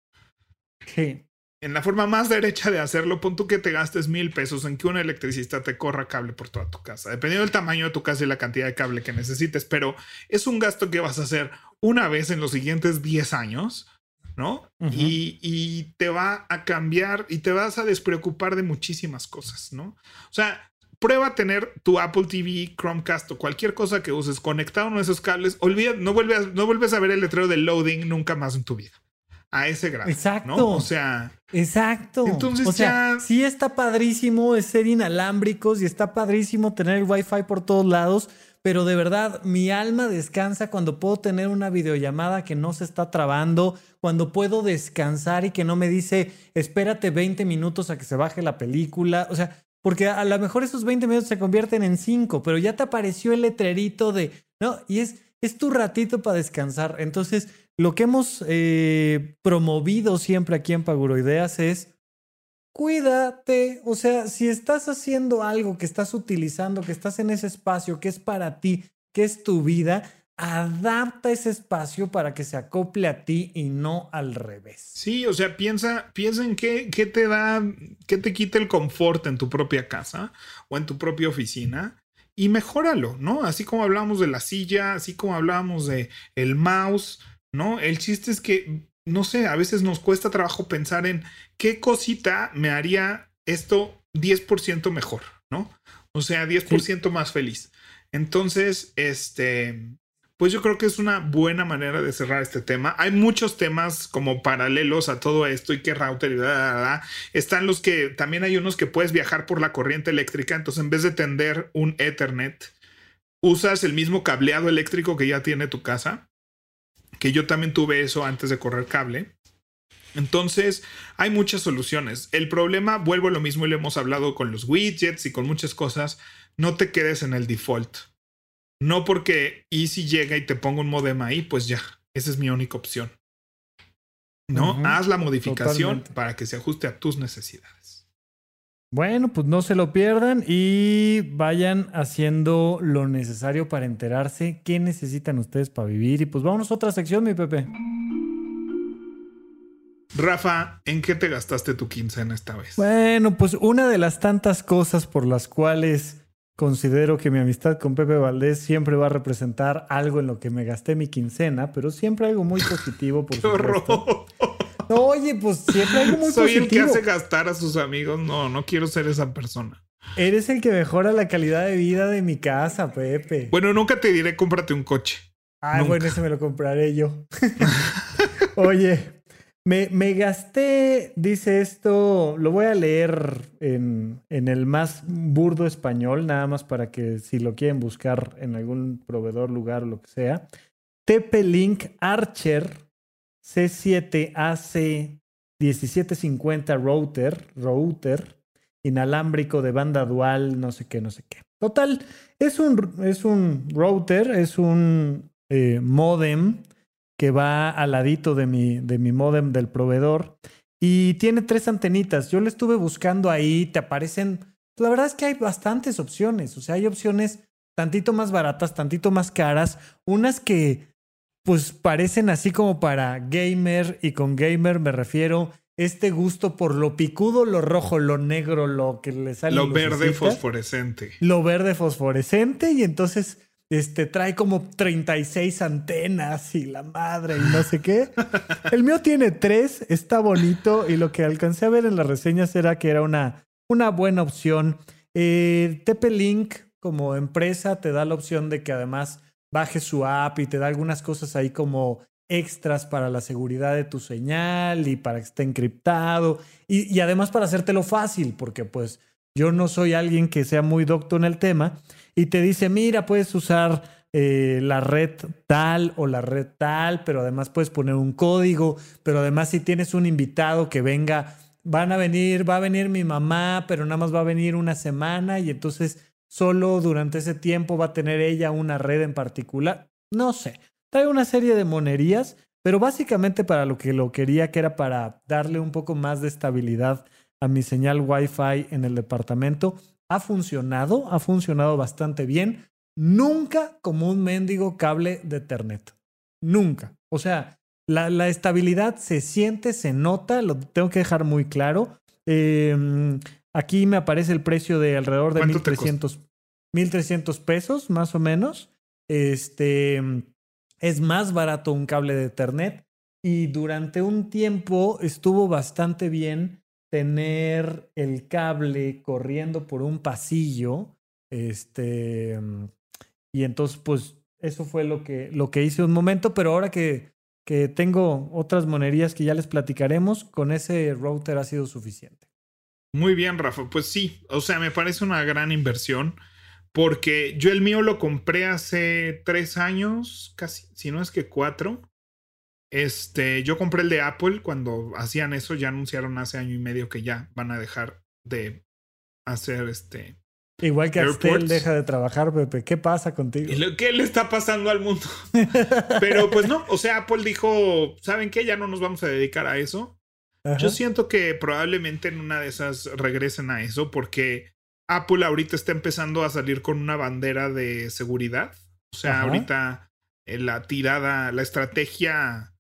Sí en la forma más derecha de hacerlo, pon tú que te gastes mil pesos en que un electricista te corra cable por toda tu casa, dependiendo del tamaño de tu casa y la cantidad de cable que necesites, pero es un gasto que vas a hacer una vez en los siguientes 10 años, ¿no? y, te va a cambiar y te vas a despreocupar de muchísimas cosas, ¿no? O sea, prueba a tener tu Apple TV, Chromecast o cualquier cosa que uses conectado a uno de esos cables, olvida, no vuelves, no vuelves a ver el letrero de loading nunca más en tu vida a ese grado. Exacto. O sea. Exacto. Entonces o sea, sí está padrísimo ser inalámbricos y está padrísimo tener el Wi-Fi por todos lados, pero de verdad mi alma descansa cuando puedo tener una videollamada que no se está trabando, cuando puedo descansar y que no me dice espérate 20 minutos a que se baje la película. O sea, porque a lo mejor esos 20 minutos se convierten en 5, pero ya te apareció el letrerito de, ¿no? Y es, es tu ratito para descansar. Entonces, lo que hemos eh, promovido siempre aquí en Paguroideas es cuídate. O sea, si estás haciendo algo que estás utilizando, que estás en ese espacio, que es para ti, que es tu vida, adapta ese espacio para que se acople a ti y no al revés. Sí, o sea, piensa, piensa en qué, qué te da, qué te quita el confort en tu propia casa o en tu propia oficina y mejóralo, ¿no? Así como hablábamos de la silla, así como hablábamos de el mouse, ¿no? El chiste es que, no sé, a veces nos cuesta trabajo pensar en qué cosita me haría esto 10% mejor, ¿no? O sea, 10% más feliz. Entonces, este, pues yo creo que es una buena manera de cerrar este tema. Hay muchos temas como paralelos a todo esto y que router y Están los que también hay unos que puedes viajar por la corriente eléctrica. Entonces, en vez de tender un Ethernet, usas el mismo cableado eléctrico que ya tiene tu casa. Que yo también tuve eso antes de correr cable. Entonces, hay muchas soluciones. El problema, vuelvo a lo mismo y lo hemos hablado con los widgets y con muchas cosas. No te quedes en el default no porque Easy llega y te ponga un modem ahí, pues ya, esa es mi única opción. No, haz la modificación para que se ajuste a tus necesidades. Bueno, pues no se lo pierdan y vayan haciendo lo necesario para enterarse qué necesitan ustedes para vivir. Y pues vámonos a otra sección, mi Pepe. Rafa, ¿en qué te gastaste tu quincena esta vez? Bueno, pues una de las tantas cosas por las cuales Considero que mi amistad con Pepe Valdés siempre va a representar algo en lo que me gasté mi quincena, pero siempre algo muy positivo, por supuesto. Oye, pues siempre algo muy positivo. Soy el que hace gastar a sus amigos. No, no quiero ser esa persona. Eres el que mejora la calidad de vida de mi casa, Pepe. Bueno, nunca te diré cómprate un coche. Ah, bueno, ese me lo compraré yo. oye, me, gasté, dice esto, lo voy a leer en, en, el más burdo español, nada más para que si lo quieren buscar en algún proveedor, lugar o lo que sea. TP-Link Archer C7AC 1750 router, router, inalámbrico de banda dual, no sé qué, no sé qué. Total, es un, es un router, es un eh, modem que va al ladito de mi, de mi modem del proveedor y tiene tres antenitas. Yo le estuve buscando ahí, te aparecen. La verdad es que hay bastantes opciones. O sea, hay opciones tantito más baratas, tantito más caras, unas que pues parecen así como para gamer y con gamer me refiero este gusto por lo picudo, lo rojo, lo negro, lo que le sale. Lo verde fosforescente. Lo verde fosforescente y entonces este, trae como 36 antenas y la madre y no sé qué. El mío tiene tres, está bonito y lo que alcancé a ver en las reseñas era que era una, una buena opción. Eh, TP-Link como empresa te da la opción de que además bajes su app y te da algunas cosas ahí como extras para la seguridad de tu señal y para que esté encriptado. Y, y además para hacértelo fácil porque pues yo no soy alguien que sea muy docto en el tema y te dice, mira, puedes usar eh, la red tal o la red tal, pero además puedes poner un código, pero además si tienes un invitado que venga, van a venir, va a venir mi mamá, pero nada más va a venir una semana y entonces solo durante ese tiempo va a tener ella una red en particular. No sé, trae una serie de monerías, pero básicamente para lo que lo quería, que era para darle un poco más de estabilidad a mi señal Wi-Fi en el departamento ha funcionado, ha funcionado bastante bien. Nunca como un mendigo cable de Ethernet. Nunca. O sea, la, estabilidad se siente, se nota, lo tengo que dejar muy claro. Em, aquí me aparece el precio de alrededor de 1300, 1300 pesos, más o menos. Este es más barato un cable de Ethernet y durante un tiempo estuvo bastante bien tener el cable corriendo por un pasillo. Este, y entonces, pues, eso fue lo que, lo que hice un momento, pero ahora que, que tengo otras monerías que ya les platicaremos, con ese router ha sido suficiente. Muy bien, Rafa. Pues sí, o sea, me parece una gran inversión porque yo el mío lo compré hace tres años, casi, si no es que cuatro. Este, yo compré el de Apple cuando hacían eso, ya anunciaron hace año y medio que ya van a dejar de hacer este. Igual que Astel deja de trabajar, Pepe. ¿Qué pasa contigo? ¿Qué le está pasando al mundo? Pero pues no, o sea, Apple dijo, ¿saben qué? Ya no nos vamos a dedicar a eso. Yo siento que probablemente en una de esas regresen a eso porque Apple ahorita está empezando a salir con una bandera de seguridad. O sea, ahorita eh, la tirada, la estrategia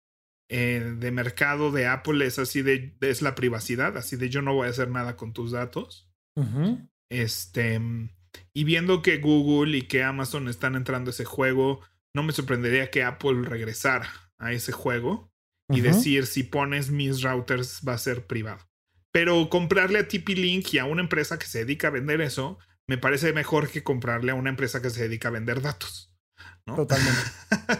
eh, de mercado de Apple es así de, es la privacidad, así de yo no voy a hacer nada con tus datos. Este, y viendo que Google y que Amazon están entrando a ese juego, no me sorprendería que Apple regresara a ese juego y decir si pones mis routers va a ser privado. Pero comprarle a TP-Link y a una empresa que se dedica a vender eso, me parece mejor que comprarle a una empresa que se dedica a vender datos. Totalmente.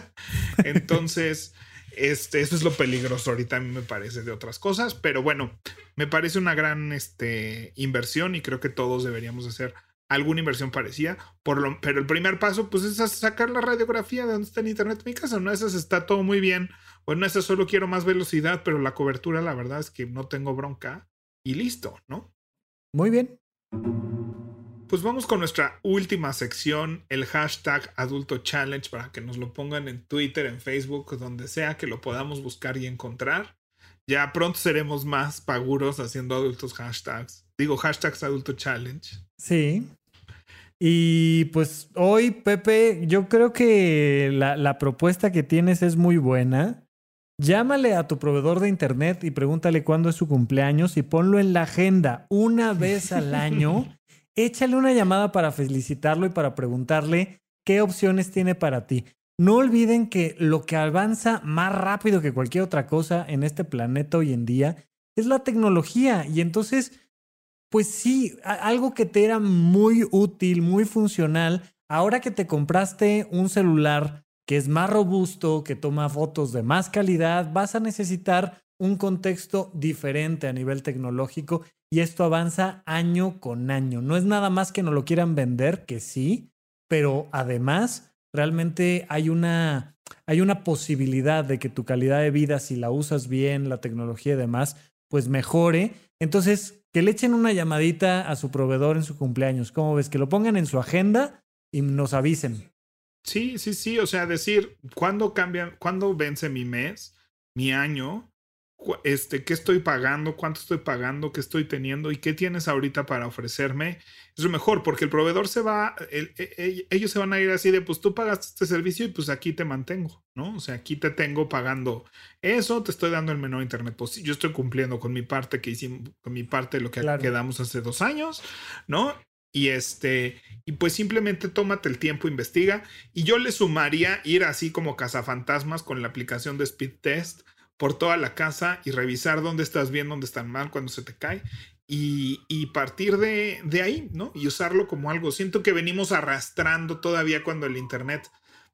Entonces, este, eso es lo peligroso ahorita a mí me parece de otras cosas, pero bueno, me parece una gran este, inversión y creo que todos deberíamos hacer alguna inversión parecida. Por lo, pero el primer paso, pues, es sacar la radiografía de dónde está el internet en mi casa. No, esas está todo muy bien. Bueno, esa solo quiero más velocidad, pero la cobertura, la verdad es que no tengo bronca. Y listo, ¿no? Muy bien. Pues vamos con nuestra última sección, el hashtag Adulto Challenge, para que nos lo pongan en Twitter, en Facebook, donde sea que lo podamos buscar y encontrar. Ya pronto seremos más paguros haciendo adultos hashtags. Digo, hashtags Adulto Challenge. Sí. Y pues hoy, Pepe, yo creo que la, la propuesta que tienes es muy buena. Llámale a tu proveedor de internet y pregúntale cuándo es su cumpleaños y ponlo en la agenda una vez al año échale una llamada para felicitarlo y para preguntarle qué opciones tiene para ti. No olviden que lo que avanza más rápido que cualquier otra cosa en este planeta hoy en día es la tecnología. Y entonces, pues sí, algo que te era muy útil, muy funcional, ahora que te compraste un celular que es más robusto, que toma fotos de más calidad, vas a necesitar un contexto diferente a nivel tecnológico y esto avanza año con año. No es nada más que no lo quieran vender, que sí, pero además realmente hay una, hay una posibilidad de que tu calidad de vida, si la usas bien, la tecnología y demás, pues mejore. Entonces, que le echen una llamadita a su proveedor en su cumpleaños. ¿Cómo ves? Que lo pongan en su agenda y nos avisen. Sí, sí, sí. O sea, decir, ¿cuándo cambian, cuándo vence mi mes, mi año? este, qué estoy pagando, cuánto estoy pagando, qué estoy teniendo y qué tienes ahorita para ofrecerme, es lo mejor, porque el proveedor se va, e, e, ellos se van a ir así de, pues tú pagaste este servicio y pues aquí te mantengo, ¿no? O sea, aquí te tengo pagando eso, te estoy dando el menor internet pues Yo estoy cumpliendo con mi parte que hicimos, con mi parte de lo que quedamos hace dos años, ¿no? Y este, y pues simplemente tómate el tiempo, investiga. Y yo le sumaría ir así como cazafantasmas con la aplicación de Speed Test por toda la casa y revisar dónde estás bien, dónde están mal, cuando se te cae. Y, partir de, de, ahí, ¿no? Y usarlo como algo. Siento que venimos arrastrando todavía cuando el Internet,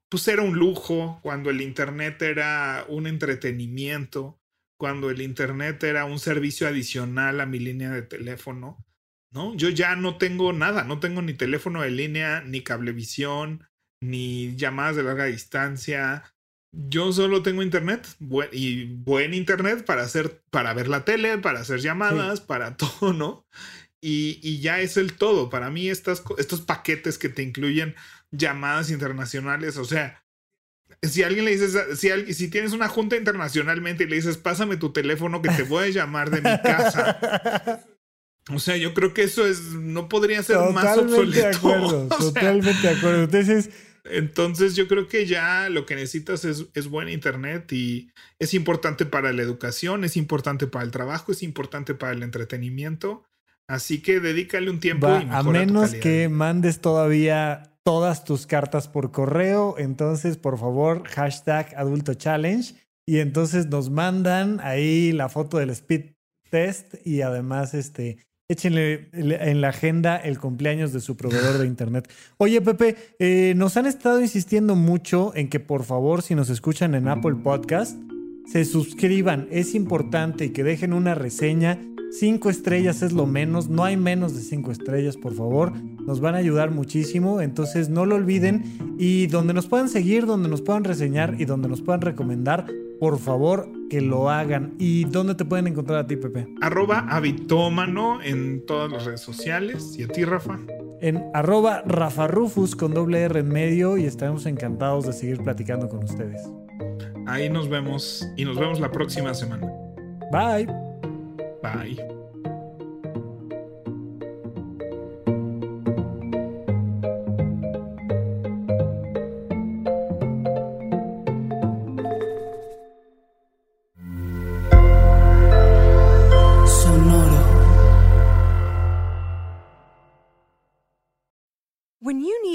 pues era un lujo, cuando el Internet era un entretenimiento, cuando el Internet era un servicio adicional a mi línea de teléfono, ¿no? Yo ya no tengo nada, no tengo ni teléfono de línea, ni cablevisión, ni llamadas de larga distancia, yo solo tengo internet y buen internet para hacer, para ver la tele, para hacer llamadas, para todo, ¿no? Y, ya es el todo. Para mí, estas, estos paquetes que te incluyen llamadas internacionales, o sea, si alguien le dices, si, si tienes una junta internacionalmente y le dices, pásame tu teléfono que te voy a llamar de mi casa. O sea, yo creo que eso es, no podría ser más obsoleto. De acuerdo, totalmente de acuerdo. Entonces, entonces yo creo que ya lo que necesitas es, es buen internet y es importante para la educación, es importante para el trabajo, es importante para el entretenimiento. Así que dedícale un tiempo. a menos que mandes todavía todas tus cartas por correo, entonces por favor hashtag adulto challenge y entonces nos mandan ahí la foto del speed test y además este échenle en la agenda el cumpleaños de su proveedor de internet. Oye, Pepe, eh, nos han estado insistiendo mucho en que por favor, si nos escuchan en Apple Podcast, se suscriban. Es importante y que dejen una reseña. Cinco estrellas es lo menos, no hay menos de cinco estrellas, por favor. Nos van a ayudar muchísimo, entonces no lo olviden. Y donde nos puedan seguir, donde nos puedan reseñar y donde nos puedan recomendar, por favor que lo hagan. ¿Y dónde te pueden encontrar a ti, Pepe? Arroba habitómano en todas las redes sociales. ¿Y a ti, Rafa? En arroba Rafa Rufus con doble R en medio y estaremos encantados de seguir platicando con ustedes. Ahí nos vemos y nos vemos la próxima semana. Bye. Bye.